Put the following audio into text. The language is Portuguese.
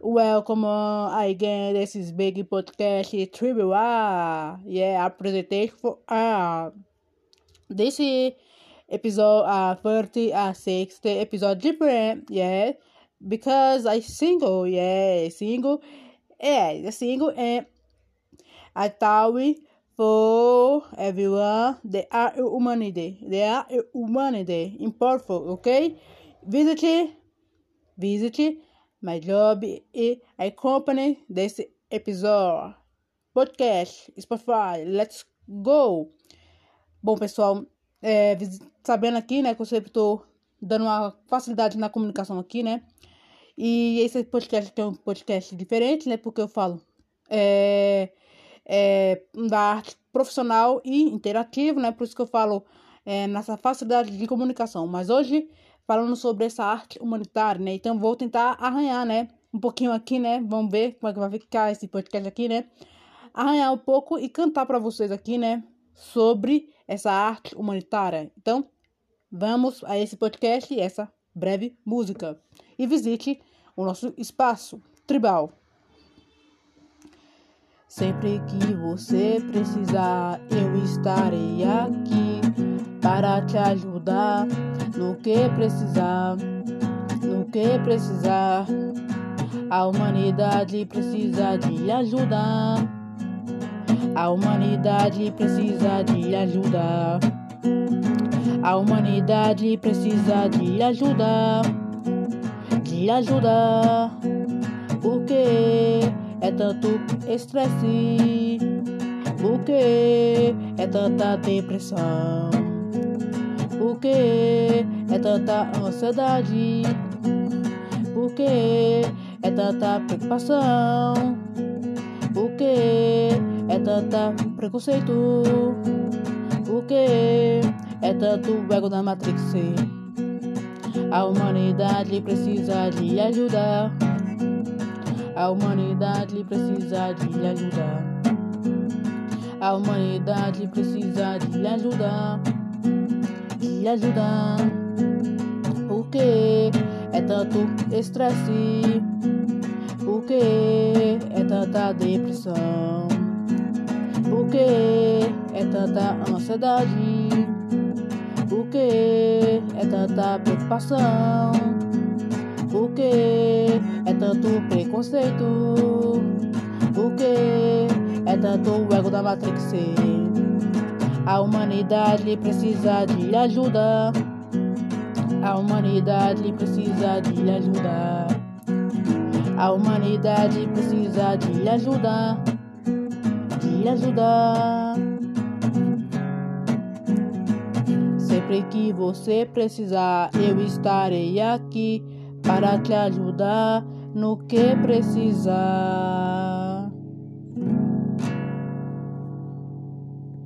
Welcome again. This is Big Podcast Trivia. Yeah, I presentation for uh, this episode uh 30 uh 60 episode different. Yeah, because I single. Yeah, single. Yeah, the single and I thought we for everyone. They are humanity. They are humanity. Important. Okay. Visit. Visit my job e a company desse episódio. Podcast, Spotify, let's go! Bom, pessoal, é, sabendo aqui, né, que eu sempre estou dando uma facilidade na comunicação aqui, né? E esse podcast é um podcast diferente, né? Porque eu falo é, é, da arte profissional e interativo, né? Por isso que eu falo é, nessa facilidade de comunicação. Mas hoje falando sobre essa arte humanitária, né? Então vou tentar arranhar, né? Um pouquinho aqui, né? Vamos ver como é que vai ficar esse podcast aqui, né? Arranhar um pouco e cantar para vocês aqui, né? Sobre essa arte humanitária. Então, vamos a esse podcast e essa breve música. E visite o nosso espaço tribal. Sempre que você precisar, eu estarei aqui para te ajudar no que precisar, no que precisar. A humanidade precisa de ajuda. A humanidade precisa de ajuda. A humanidade precisa de ajuda. De ajuda. Porque é tanto estresse. Porque é tanta depressão. Por que é tanta ansiedade? Por que é tanta preocupação? Por que é tanta preconceito? Por que é tanto ego da Matrix? A humanidade precisa de ajuda. A humanidade precisa de ajuda. A humanidade precisa de ajuda ajudar. Porque é tanto estresse? Porque é tanta depressão? Porque é tanta ansiedade? Porque é tanta preocupação? Porque é tanto preconceito? Porque é tanto ego da Matrix? A humanidade precisa de ajuda. A humanidade precisa de ajuda. A humanidade precisa de ajuda. De ajuda. Sempre que você precisar, eu estarei aqui para te ajudar no que precisar.